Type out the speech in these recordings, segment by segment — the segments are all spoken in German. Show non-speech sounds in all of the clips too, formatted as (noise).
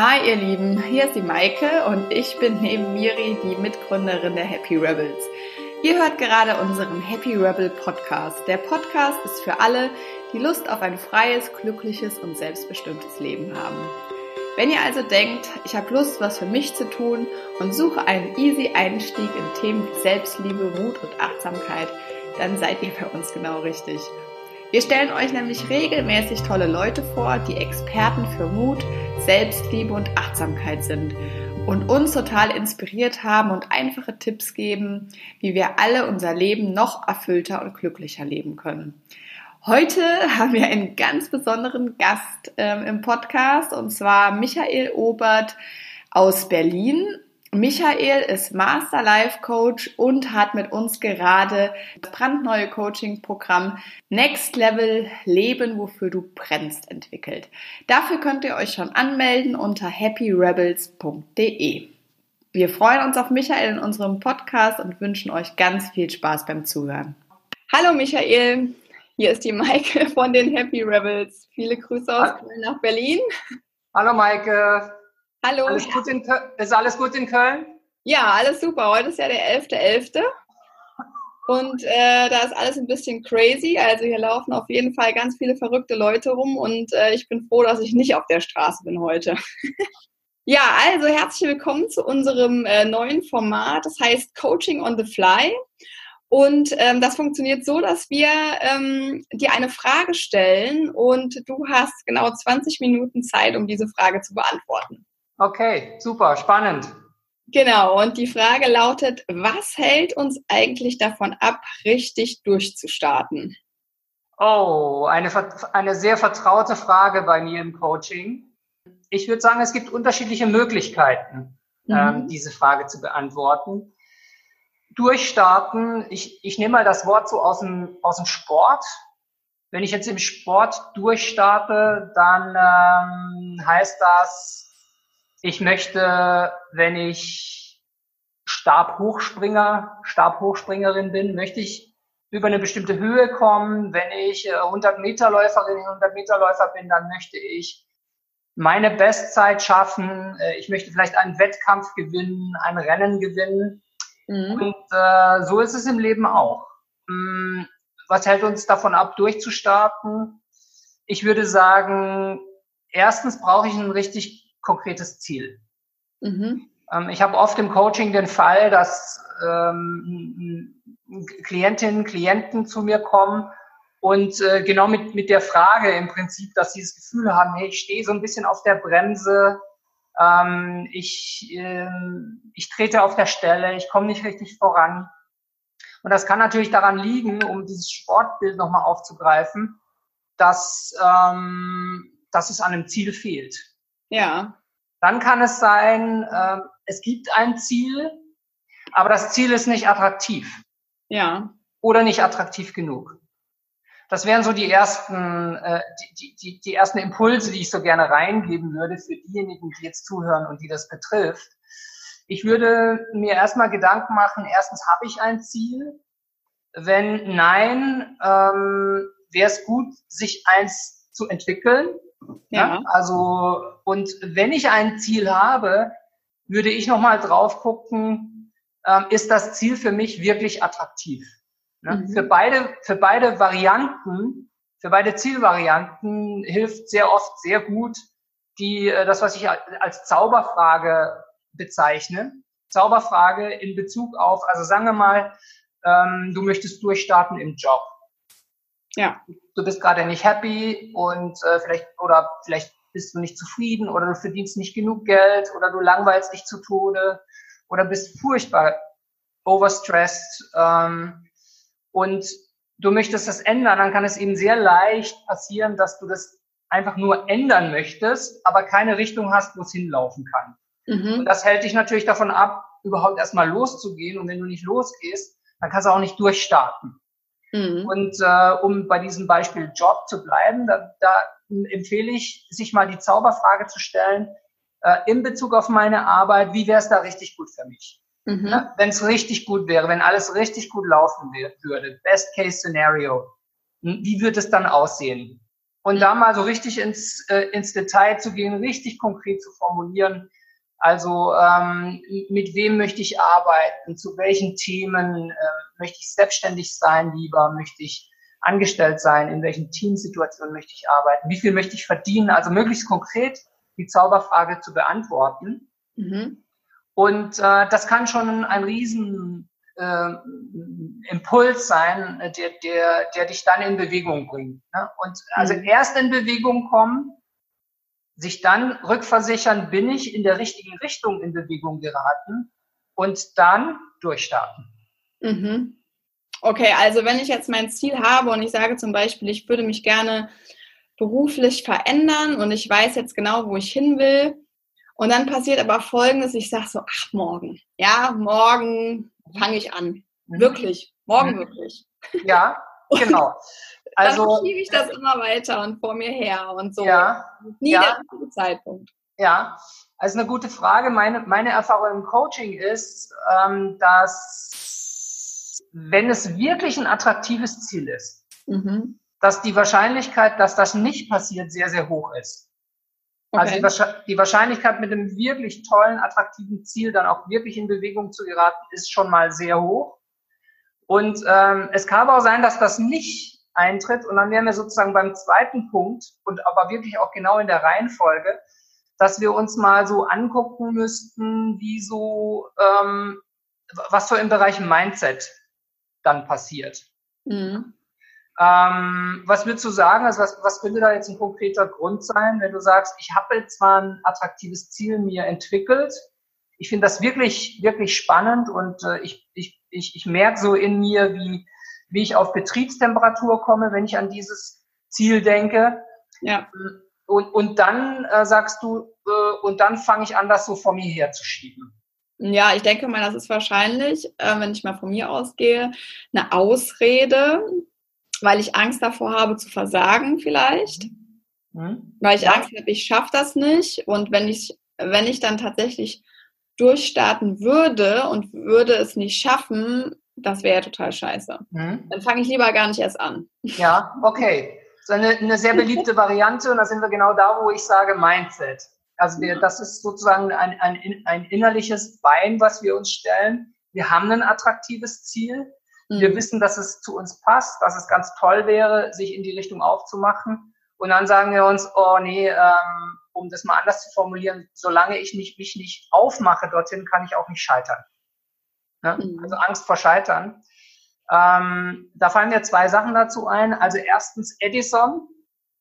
Hi ihr Lieben, hier ist die Maike und ich bin neben Miri die Mitgründerin der Happy Rebels. Ihr hört gerade unseren Happy Rebel Podcast. Der Podcast ist für alle, die Lust auf ein freies, glückliches und selbstbestimmtes Leben haben. Wenn ihr also denkt, ich habe Lust, was für mich zu tun und suche einen easy Einstieg in Themen wie Selbstliebe, Mut und Achtsamkeit, dann seid ihr bei uns genau richtig. Wir stellen euch nämlich regelmäßig tolle Leute vor, die Experten für Mut, Selbstliebe und Achtsamkeit sind und uns total inspiriert haben und einfache Tipps geben, wie wir alle unser Leben noch erfüllter und glücklicher leben können. Heute (laughs) haben wir einen ganz besonderen Gast ähm, im Podcast und zwar Michael Obert aus Berlin. Michael ist Master Life Coach und hat mit uns gerade das brandneue Coaching-Programm Next Level Leben, wofür du brennst, entwickelt. Dafür könnt ihr euch schon anmelden unter happyrebels.de. Wir freuen uns auf Michael in unserem Podcast und wünschen euch ganz viel Spaß beim Zuhören. Hallo Michael, hier ist die Maike von den Happy Rebels. Viele Grüße aus Köln nach Berlin. Hallo Maike. Hallo. Alles ist alles gut in Köln? Ja, alles super. Heute ist ja der 11.11. .11. Und äh, da ist alles ein bisschen crazy. Also hier laufen auf jeden Fall ganz viele verrückte Leute rum und äh, ich bin froh, dass ich nicht auf der Straße bin heute. (laughs) ja, also herzlich willkommen zu unserem äh, neuen Format. Das heißt Coaching on the Fly. Und ähm, das funktioniert so, dass wir ähm, dir eine Frage stellen und du hast genau 20 Minuten Zeit, um diese Frage zu beantworten. Okay, super, spannend. Genau, und die Frage lautet, was hält uns eigentlich davon ab, richtig durchzustarten? Oh, eine, eine sehr vertraute Frage bei mir im Coaching. Ich würde sagen, es gibt unterschiedliche Möglichkeiten, mhm. ähm, diese Frage zu beantworten. Durchstarten, ich, ich nehme mal das Wort so aus dem, aus dem Sport. Wenn ich jetzt im Sport durchstarte, dann ähm, heißt das, ich möchte, wenn ich Stabhochspringer, Stabhochspringerin bin, möchte ich über eine bestimmte Höhe kommen. Wenn ich 100 Meter Läuferin, 100 Meter Läufer bin, dann möchte ich meine Bestzeit schaffen. Äh, ich möchte vielleicht einen Wettkampf gewinnen, ein Rennen gewinnen. Mhm. Und äh, so ist es im Leben auch. Hm, was hält uns davon ab, durchzustarten? Ich würde sagen, erstens brauche ich einen richtig konkretes Ziel. Mhm. Ähm, ich habe oft im Coaching den Fall, dass ähm, Klientinnen, Klienten zu mir kommen und äh, genau mit, mit der Frage im Prinzip, dass sie das Gefühl haben, hey, ich stehe so ein bisschen auf der Bremse, ähm, ich, äh, ich trete auf der Stelle, ich komme nicht richtig voran. Und das kann natürlich daran liegen, um dieses Sportbild nochmal aufzugreifen, dass, ähm, dass es an einem Ziel fehlt. Ja. Dann kann es sein, äh, es gibt ein Ziel, aber das Ziel ist nicht attraktiv. Ja. Oder nicht attraktiv genug. Das wären so die ersten, äh, die, die, die ersten Impulse, die ich so gerne reingeben würde für diejenigen, die jetzt zuhören und die das betrifft. Ich würde mir erstmal Gedanken machen, erstens habe ich ein Ziel. Wenn nein, ähm, wäre es gut, sich eins zu entwickeln. Ja. ja. Also, und wenn ich ein Ziel habe, würde ich nochmal drauf gucken, ähm, ist das Ziel für mich wirklich attraktiv? Ne? Mhm. Für beide, für beide Varianten, für beide Zielvarianten hilft sehr oft sehr gut die, äh, das, was ich als Zauberfrage bezeichne. Zauberfrage in Bezug auf, also sagen wir mal, ähm, du möchtest durchstarten im Job. Ja. Du bist gerade nicht happy und äh, vielleicht oder vielleicht bist du nicht zufrieden oder du verdienst nicht genug Geld oder du langweilst dich zu Tode oder bist furchtbar overstressed ähm, und du möchtest das ändern, dann kann es eben sehr leicht passieren, dass du das einfach nur ändern möchtest, aber keine Richtung hast, wo es hinlaufen kann. Mhm. Und das hält dich natürlich davon ab, überhaupt erstmal loszugehen. Und wenn du nicht losgehst, dann kannst du auch nicht durchstarten. Mhm. Und äh, um bei diesem Beispiel Job zu bleiben, da, da empfehle ich, sich mal die Zauberfrage zu stellen, äh, in Bezug auf meine Arbeit, wie wäre es da richtig gut für mich? Mhm. Ja, wenn es richtig gut wäre, wenn alles richtig gut laufen würde, Best Case Scenario, hm, wie würde es dann aussehen? Und mhm. da mal so richtig ins, äh, ins Detail zu gehen, richtig konkret zu formulieren. Also ähm, mit wem möchte ich arbeiten, zu welchen Themen äh, möchte ich selbstständig sein lieber, möchte ich angestellt sein, in welchen Teamsituationen möchte ich arbeiten, wie viel möchte ich verdienen, also möglichst konkret die Zauberfrage zu beantworten. Mhm. Und äh, das kann schon ein riesen äh, Impuls sein, der, der, der dich dann in Bewegung bringt. Ne? Und also mhm. erst in Bewegung kommen, sich dann rückversichern, bin ich in der richtigen Richtung in Bewegung geraten und dann durchstarten. Mhm. Okay, also wenn ich jetzt mein Ziel habe und ich sage zum Beispiel, ich würde mich gerne beruflich verändern und ich weiß jetzt genau, wo ich hin will. Und dann passiert aber Folgendes, ich sage so, ach, morgen. Ja, morgen fange ich an. Mhm. Wirklich, morgen mhm. wirklich. Ja, (laughs) genau. Also dann schiebe ich das immer weiter und vor mir her und so. Ja, Nie ja. der Zeitpunkt. Ja, also eine gute Frage. Meine, meine Erfahrung im Coaching ist, ähm, dass wenn es wirklich ein attraktives Ziel ist, mhm. dass die Wahrscheinlichkeit, dass das nicht passiert, sehr, sehr hoch ist. Also okay. Also die, die Wahrscheinlichkeit mit einem wirklich tollen, attraktiven Ziel dann auch wirklich in Bewegung zu geraten, ist schon mal sehr hoch. Und ähm, es kann aber auch sein, dass das nicht eintritt. Und dann wären wir sozusagen beim zweiten Punkt und aber wirklich auch genau in der Reihenfolge, dass wir uns mal so angucken müssten, wie so, ähm, was so im Bereich Mindset dann passiert. Mhm. Ähm, was würdest du sagen, also was, was könnte da jetzt ein konkreter Grund sein, wenn du sagst, ich habe jetzt zwar ein attraktives Ziel mir entwickelt, ich finde das wirklich, wirklich spannend und äh, ich, ich, ich, ich merke so in mir, wie, wie ich auf Betriebstemperatur komme, wenn ich an dieses Ziel denke. Ja. Und, und dann äh, sagst du, äh, und dann fange ich an, das so vor mir herzuschieben. Ja, ich denke mal, das ist wahrscheinlich, äh, wenn ich mal von mir ausgehe, eine Ausrede, weil ich Angst davor habe zu versagen vielleicht. Mhm. Weil ich ja. Angst habe, ich schaffe das nicht. Und wenn ich, wenn ich dann tatsächlich durchstarten würde und würde es nicht schaffen, das wäre ja total scheiße. Mhm. Dann fange ich lieber gar nicht erst an. Ja, okay. So eine, eine sehr beliebte Variante und da sind wir genau da, wo ich sage Mindset. Also wir, das ist sozusagen ein, ein, ein innerliches Bein, was wir uns stellen. Wir haben ein attraktives Ziel. Wir mhm. wissen, dass es zu uns passt, dass es ganz toll wäre, sich in die Richtung aufzumachen. Und dann sagen wir uns, oh nee, ähm, um das mal anders zu formulieren, solange ich nicht, mich nicht aufmache dorthin, kann ich auch nicht scheitern. Ne? Mhm. Also Angst vor Scheitern. Ähm, da fallen mir zwei Sachen dazu ein. Also erstens Edison,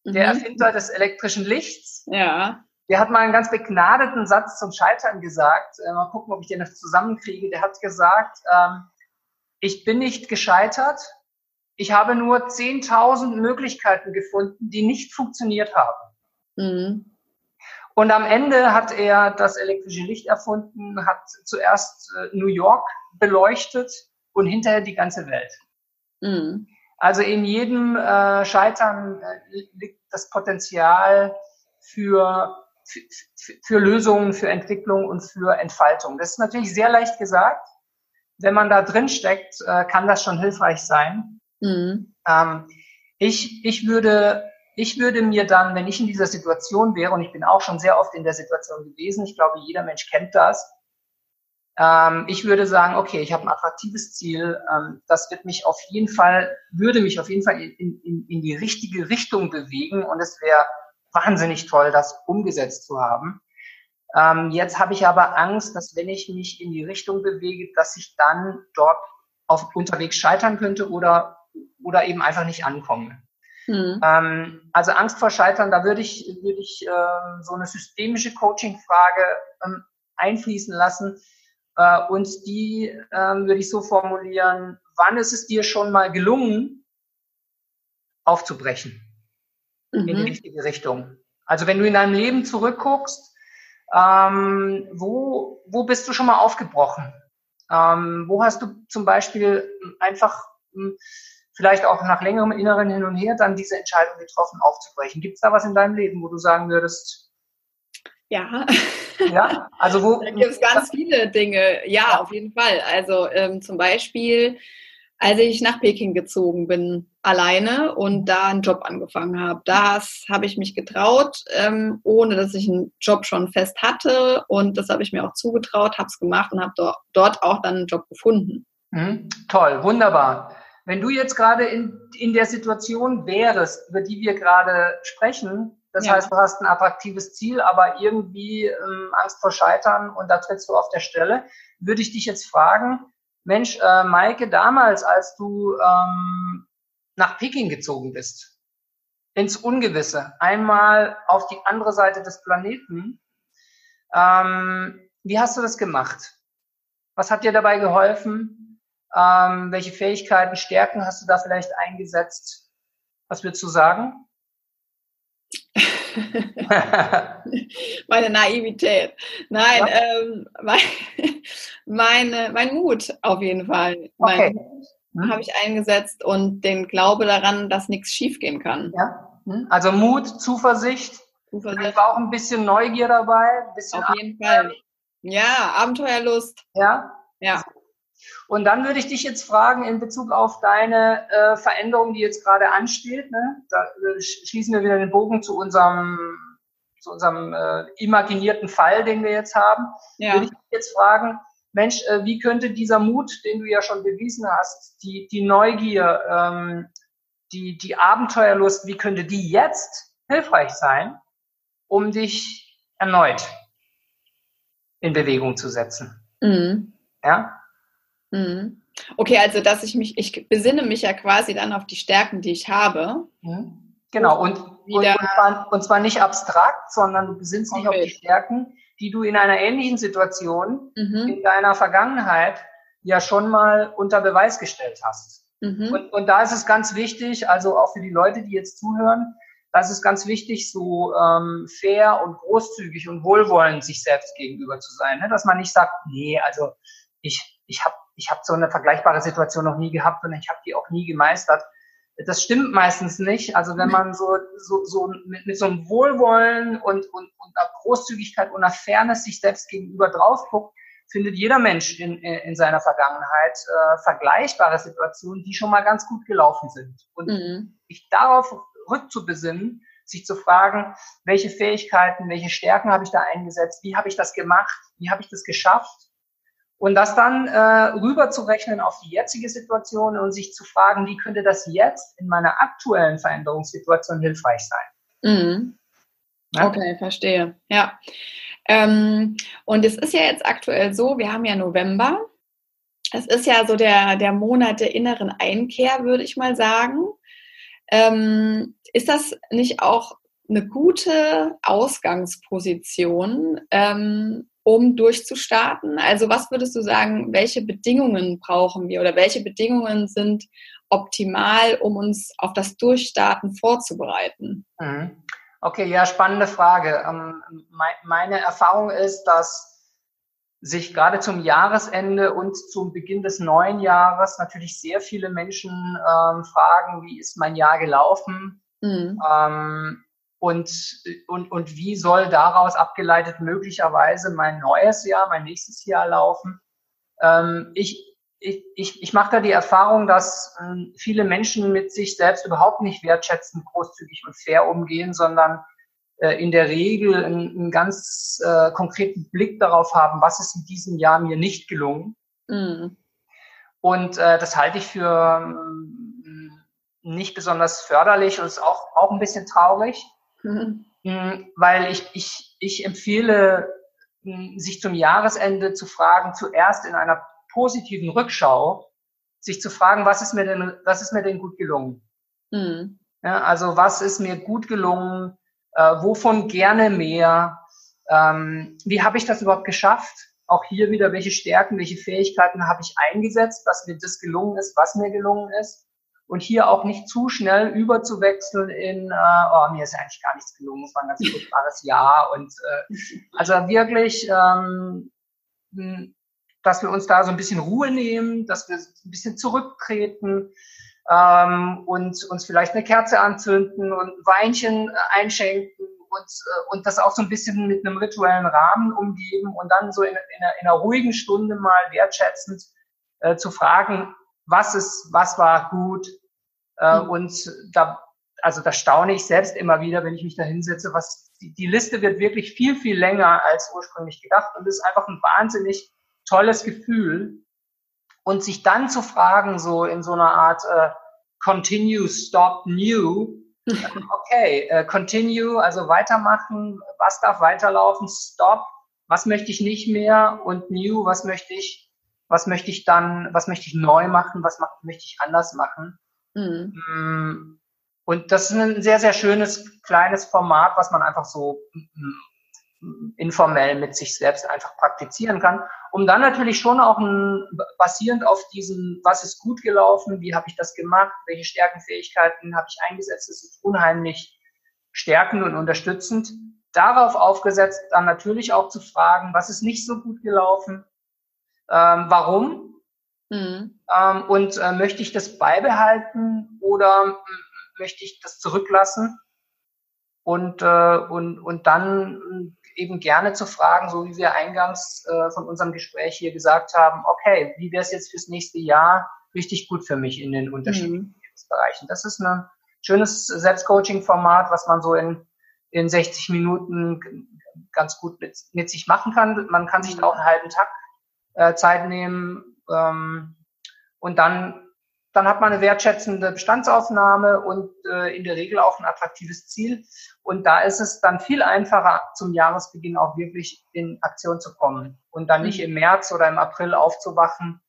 mhm. der Erfinder des elektrischen Lichts. Ja. Der hat mal einen ganz begnadeten Satz zum Scheitern gesagt. Äh, mal gucken, ob ich den noch zusammenkriege. Der hat gesagt, ähm, ich bin nicht gescheitert. Ich habe nur 10.000 Möglichkeiten gefunden, die nicht funktioniert haben. Mhm. Und am Ende hat er das elektrische Licht erfunden, hat zuerst äh, New York beleuchtet und hinterher die ganze Welt. Mhm. Also in jedem äh, Scheitern äh, liegt das Potenzial für, für, für Lösungen, für Entwicklung und für Entfaltung. Das ist natürlich sehr leicht gesagt. Wenn man da drin steckt, äh, kann das schon hilfreich sein. Mhm. Ähm, ich, ich würde ich würde mir dann, wenn ich in dieser Situation wäre, und ich bin auch schon sehr oft in der Situation gewesen, ich glaube, jeder Mensch kennt das, ähm, ich würde sagen, okay, ich habe ein attraktives Ziel, ähm, das wird mich auf jeden Fall, würde mich auf jeden Fall in, in, in die richtige Richtung bewegen und es wäre wahnsinnig toll, das umgesetzt zu haben. Ähm, jetzt habe ich aber Angst, dass wenn ich mich in die Richtung bewege, dass ich dann dort auf unterwegs scheitern könnte oder, oder eben einfach nicht ankomme. Mhm. Ähm, also Angst vor Scheitern, da würde ich, würde ich äh, so eine systemische Coaching-Frage ähm, einfließen lassen. Äh, und die ähm, würde ich so formulieren, wann ist es dir schon mal gelungen, aufzubrechen mhm. in die mhm. richtige Richtung? Also wenn du in deinem Leben zurückguckst, ähm, wo, wo bist du schon mal aufgebrochen? Ähm, wo hast du zum Beispiel einfach hm, vielleicht auch nach längerem inneren Hin und Her dann diese Entscheidung getroffen, aufzubrechen. Gibt es da was in deinem Leben, wo du sagen würdest? Ja. Ja, also wo. (laughs) Da gibt es ganz (laughs) viele Dinge. Ja, auf jeden Fall. Also ähm, zum Beispiel, als ich nach Peking gezogen bin, alleine und da einen Job angefangen habe. Das habe ich mich getraut, ähm, ohne dass ich einen Job schon fest hatte. Und das habe ich mir auch zugetraut, habe es gemacht und habe do dort auch dann einen Job gefunden. Mhm. Toll, wunderbar. Wenn du jetzt gerade in, in der Situation wärst, über die wir gerade sprechen, das ja. heißt, du hast ein attraktives Ziel, aber irgendwie ähm, Angst vor Scheitern und da trittst du auf der Stelle, würde ich dich jetzt fragen, Mensch, äh, Maike, damals, als du ähm, nach Peking gezogen bist, ins Ungewisse, einmal auf die andere Seite des Planeten, ähm, wie hast du das gemacht? Was hat dir dabei geholfen? Ähm, welche Fähigkeiten, Stärken hast du da vielleicht eingesetzt? Was würdest du sagen? (laughs) meine Naivität. Nein, ja. ähm, mein, (laughs) meine, mein Mut auf jeden Fall. Okay. Hm. habe ich eingesetzt und den Glaube daran, dass nichts schiefgehen kann. Ja. Hm. Also Mut, Zuversicht. Zuversicht. war auch ein bisschen Neugier dabei. Ein bisschen auf jeden Fall. Ja, Abenteuerlust. Ja. Ja. Und dann würde ich dich jetzt fragen in Bezug auf deine äh, Veränderung, die jetzt gerade ansteht. Ne? Da äh, schließen wir wieder den Bogen zu unserem, zu unserem äh, imaginierten Fall, den wir jetzt haben. Ja. Würde ich dich jetzt fragen, Mensch, äh, wie könnte dieser Mut, den du ja schon bewiesen hast, die, die Neugier, ähm, die, die Abenteuerlust, wie könnte die jetzt hilfreich sein, um dich erneut in Bewegung zu setzen? Mhm. Ja? Mhm. Okay, also dass ich mich, ich besinne mich ja quasi dann auf die Stärken, die ich habe. Mhm. Genau, und, und, und, zwar, und, zwar, nicht abstrakt, sondern du besinnst okay. dich auf die Stärken, die du in einer ähnlichen Situation mhm. in deiner Vergangenheit ja schon mal unter Beweis gestellt hast. Mhm. Und, und da ist es ganz wichtig, also auch für die Leute, die jetzt zuhören, da ist es ganz wichtig, so ähm, fair und großzügig und wohlwollend sich selbst gegenüber zu sein. Ne? Dass man nicht sagt, nee, also ich, ich habe ich hab so eine vergleichbare Situation noch nie gehabt und ich habe die auch nie gemeistert. Das stimmt meistens nicht. Also wenn man so, so, so mit, mit so einem Wohlwollen und, und, und einer Großzügigkeit und einer Fairness sich selbst gegenüber drauf guckt, findet jeder Mensch in, in seiner Vergangenheit äh, vergleichbare Situationen, die schon mal ganz gut gelaufen sind. Und mhm. sich darauf rückzubesinnen, sich zu fragen, welche Fähigkeiten, welche Stärken habe ich da eingesetzt, wie habe ich das gemacht, wie habe ich das geschafft und das dann äh, rüberzurechnen auf die jetzige Situation und sich zu fragen, wie könnte das jetzt in meiner aktuellen Veränderungssituation hilfreich sein. Mhm. Ja? Okay, verstehe. Ja. Ähm, und es ist ja jetzt aktuell so, wir haben ja November. Es ist ja so der, der Monat der inneren Einkehr, würde ich mal sagen. Ähm, ist das nicht auch eine gute Ausgangsposition, ähm, um durchzustarten? Also was würdest du sagen, welche Bedingungen brauchen wir oder welche Bedingungen sind optimal, um uns auf das Durchstarten vorzubereiten? Mhm. Okay, ja, spannende Frage. Ähm, meine Erfahrung ist, dass sich gerade zum Jahresende und zum Beginn des neuen Jahres natürlich sehr viele Menschen ähm, fragen, wie ist mein Jahr gelaufen? Mhm. Ähm, und, und, und wie soll daraus abgeleitet möglicherweise mein neues Jahr, mein nächstes Jahr laufen? Ähm, ich, ich, ich, ich mache da die Erfahrung, dass ähm, viele Menschen mit sich selbst überhaupt nicht wertschätzend, großzügig und fair umgehen, sondern äh, in der Regel einen, einen ganz äh, konkreten Blick darauf haben, was ist in diesem Jahr mir nicht gelungen. Mhm. Und äh, das halte ich für ähm, nicht besonders förderlich und ist auch, auch ein bisschen traurig. Mhm. Weil ich, ich, ich empfehle, hm, sich zum Jahresende zu fragen, zuerst in einer positiven Rückschau, sich zu fragen, was ist mir denn, was ist mir denn gut gelungen? Mhm. Ja, also was ist mir gut gelungen? Äh, wovon gerne mehr? Ähm, wie habe ich das überhaupt geschafft? Auch hier wieder, welche Stärken, welche Fähigkeiten habe ich eingesetzt, dass mir das gelungen ist, was mir gelungen ist? Und hier auch nicht zu schnell überzuwechseln in, äh, oh, mir ist eigentlich gar nichts gelungen, es war ein ganz furchtbares Jahr und äh, also wirklich, ähm, dass wir uns da so ein bisschen Ruhe nehmen, dass wir ein bisschen zurücktreten ähm, und uns vielleicht eine Kerze anzünden und Weinchen einschenken und, äh, und das auch so ein bisschen mit einem rituellen Rahmen umgeben und dann so in, in, einer, in einer ruhigen Stunde mal wertschätzend äh, zu fragen, was ist, was war gut, Äh, mhm. Und da, also da staune ich selbst immer wieder, wenn ich mich da hinsetze, was die, die Liste wird wirklich viel, viel länger als ursprünglich gedacht und es ist einfach ein wahnsinnig tolles Gefühl. Und sich dann zu fragen, so in so einer Art äh, Continue, Stop, New, (laughs) okay, äh, Continue, also weitermachen, was darf weiterlaufen, Stop, was möchte ich nicht mehr und New, was möchte ich, was möchte ich dann, was möchte ich neu machen, was möchte ich anders machen. Mhm. Mm, und das ist ein sehr, sehr schönes kleines Format, was man einfach so mm, informell mit sich selbst einfach praktizieren kann, um dann natürlich schon auch ein, basierend auf diesem, was ist gut gelaufen, wie habe ich das gemacht, welche Stärkenfähigkeiten habe ich eingesetzt, das ist unheimlich stärkend und unterstützend. Darauf aufgesetzt dann natürlich auch zu fragen, was ist nicht so gut gelaufen, ähm, warum mhm. ähm, und äh, möchte ich das beibehalten oder möchte ich das zurücklassen und, äh, und, und dann eben gerne zu fragen, so wie wir eingangs äh, von unserem Gespräch hier gesagt haben, okay, wie wäre es jetzt fürs nächste Jahr richtig gut für mich in den unterschiedlichen mhm. Bereichen. Das ist ein schönes Selbstcoaching-Format, was man so in, in 60 Minuten ganz gut mit, mit sich machen kann. Man kann sich da auch einen halben Tag äh, Zeit nehmen ähm, und dann dann hat man eine wertschätzende Bestandsaufnahme und äh, in der Regel auch ein attraktives Ziel. Und da ist es dann viel einfacher, zum Jahresbeginn auch wirklich in Aktion zu kommen und dann nicht mhm. im März oder im April aufzuwachen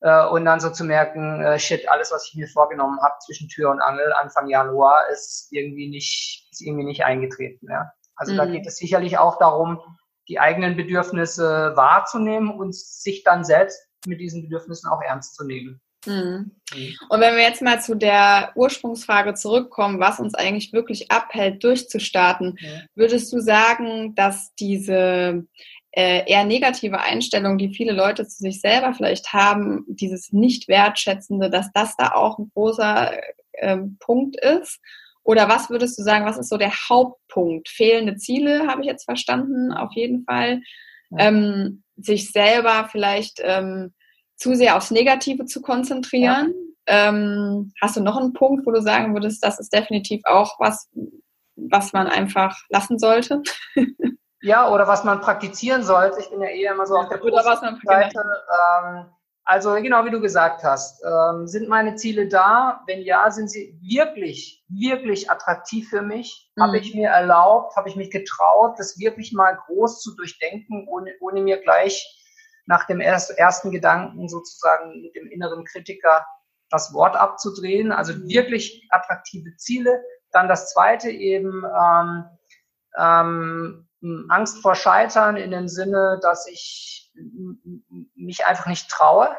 äh, und dann so zu merken, äh, shit, alles, was ich mir vorgenommen habe zwischen Tür und Angel Anfang Januar, ist irgendwie nicht, ist irgendwie nicht eingetreten. Ja? Also mhm. da geht es sicherlich auch darum, die eigenen Bedürfnisse wahrzunehmen und sich dann selbst mit diesen Bedürfnissen auch ernst zu nehmen. Mhm. mhm. Und wenn wir jetzt mal zu der Ursprungsfrage zurückkommen, was uns eigentlich wirklich abhält, durchzustarten, würdest du sagen, dass diese äh, eher negative Einstellung, die viele Leute zu sich selber vielleicht haben, dieses Nicht-Wertschätzende, dass das da auch ein großer äh, Punkt ist? Oder was würdest du sagen, was ist so der Hauptpunkt? Fehlende Ziele, habe ich jetzt verstanden, auf jeden Fall. Ja. Ähm, sich selber vielleicht ähm, zu sehr aufs Negative zu konzentrieren. Ja. Ähm, hast du noch einen Punkt, wo du sagen würdest, das ist definitiv auch was, was man einfach lassen sollte? ja, oder was man praktizieren sollte. Ich bin ja eher immer so auf der oder was man Seite. Also genau wie du gesagt hast, ähm, sind meine Ziele da? Wenn ja, sind sie wirklich, wirklich attraktiv für mich? Mhm. Habe ich mir erlaubt, habe ich mich getraut, das wirklich mal groß zu durchdenken, ohne, ohne mir gleich nach dem ersten Gedanken sozusagen mit dem inneren Kritiker das Wort abzudrehen. Also mhm. wirklich attraktive Ziele. Dann das zweite eben ähm, ähm, Angst vor Scheitern in dem Sinne, dass ich mich einfach nicht traue.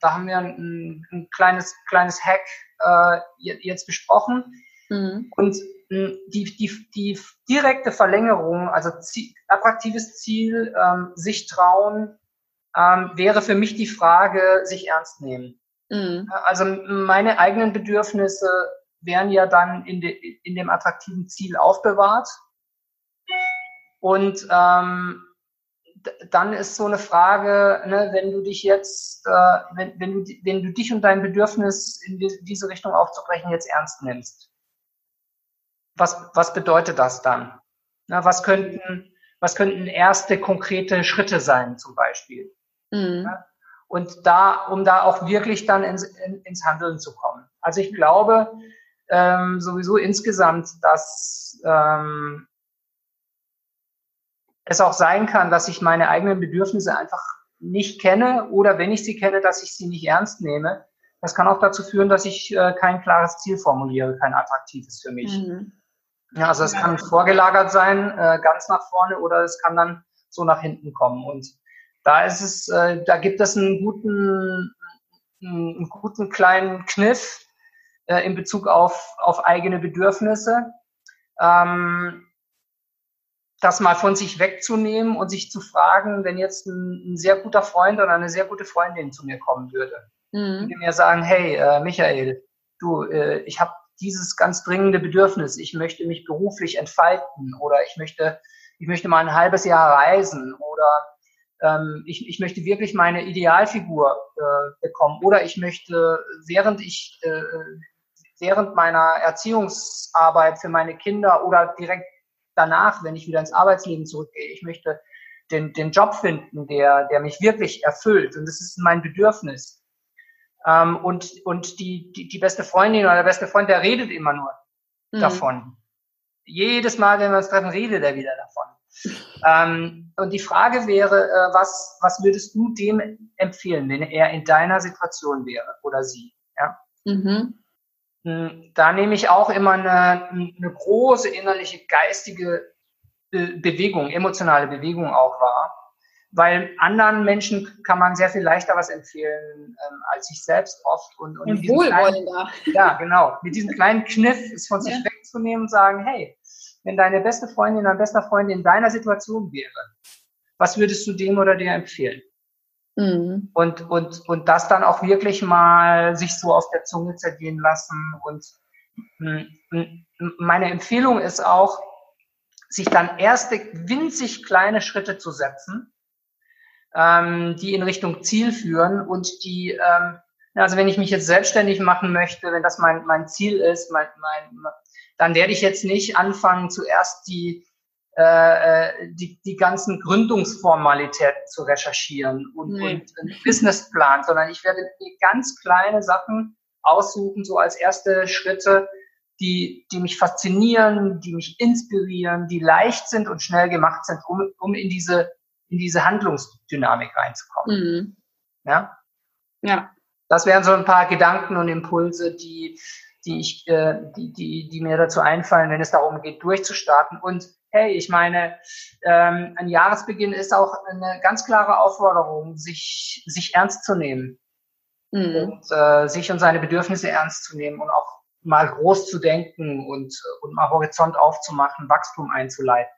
Da haben wir ein, ein kleines, kleines Hack äh, jetzt besprochen. Mhm. Und die, die, die direkte Verlängerung, also Ziel, attraktives Ziel, ähm, sich trauen, ähm, wäre für mich die Frage, sich ernst nehmen. Mhm. Also meine eigenen Bedürfnisse wären ja dann in, de, in dem attraktiven Ziel aufbewahrt. Und ähm, dann ist so eine Frage, ne, wenn du dich jetzt, äh, wenn, wenn, du, wenn du dich und dein Bedürfnis in die, diese Richtung aufzubrechen jetzt ernst nimmst, was, was bedeutet das dann? Na, was könnten, was könnten erste konkrete Schritte sein, zum Beispiel? Mhm. Ja? Und da, um da auch wirklich dann ins, in, ins Handeln zu kommen. Also ich glaube ähm, sowieso insgesamt, dass ähm, es auch sein kann, dass ich meine eigenen Bedürfnisse einfach nicht kenne oder wenn ich sie kenne, dass ich sie nicht ernst nehme. Das kann auch dazu führen, dass ich äh, kein klares Ziel formuliere, kein attraktives für mich. Mhm. Ja, also es ja. kann vorgelagert sein, äh, ganz nach vorne, oder es kann dann so nach hinten kommen. Und da ist es, äh, da gibt es einen guten, einen guten kleinen Kniff äh, in Bezug auf, auf eigene Bedürfnisse. Ähm, das mal von sich wegzunehmen und sich zu fragen, wenn jetzt ein, ein sehr guter Freund oder eine sehr gute Freundin zu mir kommen würde, mhm. die mir sagen, hey, äh, Michael, du, äh, ich habe dieses ganz dringende Bedürfnis, ich möchte mich beruflich entfalten oder ich möchte, ich möchte mal ein halbes Jahr reisen oder ähm, ich, ich möchte wirklich meine Idealfigur äh, bekommen oder ich möchte, während ich, äh, während meiner Erziehungsarbeit für meine Kinder oder direkt danach, wenn ich wieder ins Arbeitsleben zurückgehe. Ich möchte den, den Job finden, der, der mich wirklich erfüllt. Und das ist mein Bedürfnis. Ähm, und und die, die, die beste Freundin oder der beste Freund, der redet immer nur mhm. davon. Jedes Mal, wenn wir uns treffen, redet er wieder davon. ähm, und die Frage wäre, äh, was, was würdest du dem empfehlen, wenn er in deiner Situation wäre oder sie? Ja? Mhm. Hm, da nehme ich auch immer eine, eine große innerliche geistige Be Bewegung, emotionale Bewegung auch wahr. Weil anderen Menschen kann man sehr viel leichter was empfehlen ähm, als sich selbst oft. Und, und, und wohlwollender. Ja, genau. Mit diesem kleinen Kniff es von sich ja. wegzunehmen und sagen, hey, wenn deine beste Freundin oder bester Freund in deiner Situation wäre, was würdest du dem oder der empfehlen? Mhm. Und, und, und das dann auch wirklich mal sich so auf der Zunge zergehen lassen. Und hm, hm, meine Empfehlung ist auch, sich dann erste winzig kleine Schritte zu setzen, ähm, die in Richtung Ziel führen und die, ähm, also wenn ich mich jetzt selbstständig machen möchte, wenn das mein, mein Ziel ist, mein, mein, dann werde ich jetzt nicht anfangen, zuerst die, äh, äh, die, die ganzen Gründungsformalitäten zu recherchieren und, nee. und einen Businessplan, sondern ich werde mir ganz kleine Sachen aussuchen, so als erste Schritte, die, die mich faszinieren, die mich inspirieren, die leicht sind und schnell gemacht sind, um, um in diese, in diese Handlungsdynamik reinzukommen. Mhm. Ja? Ja. Das wären so ein paar Gedanken und Impulse, die, die ich, äh, die, die, die mir dazu einfallen, wenn es darum geht, durchzustarten. Und hey, ich meine, ähm, ein Jahresbeginn ist auch eine ganz klare Aufforderung, sich, sich ernst zu nehmen. Mhm. Und äh, sich und seine Bedürfnisse ernst zu nehmen und auch mal groß zu denken und, und mal Horizont aufzumachen, Wachstum einzuleiten.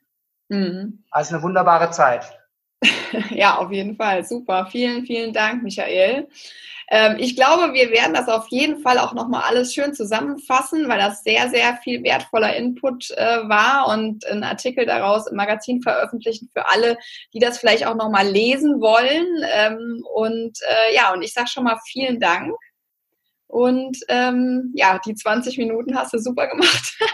Mhm. Also eine wunderbare Zeit. (laughs) ja, auf jeden Fall. Super. Vielen, vielen Dank, Michael. Ähm, ich glaube, wir werden das auf jeden Fall auch nochmal alles schön zusammenfassen, weil das sehr, sehr viel wertvoller Input äh, war und einen Artikel daraus im Magazin veröffentlichen für alle, die das vielleicht auch nochmal lesen wollen. Ähm, und äh, ja, und ich sage schon mal vielen Dank. Und ähm, ja, die 20 Minuten hast du super gemacht. (laughs)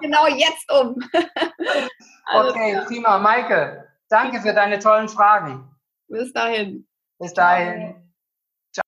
Genau jetzt um. (laughs) okay, prima. Maike, danke für deine tollen Fragen. Bis dahin. Bis dahin.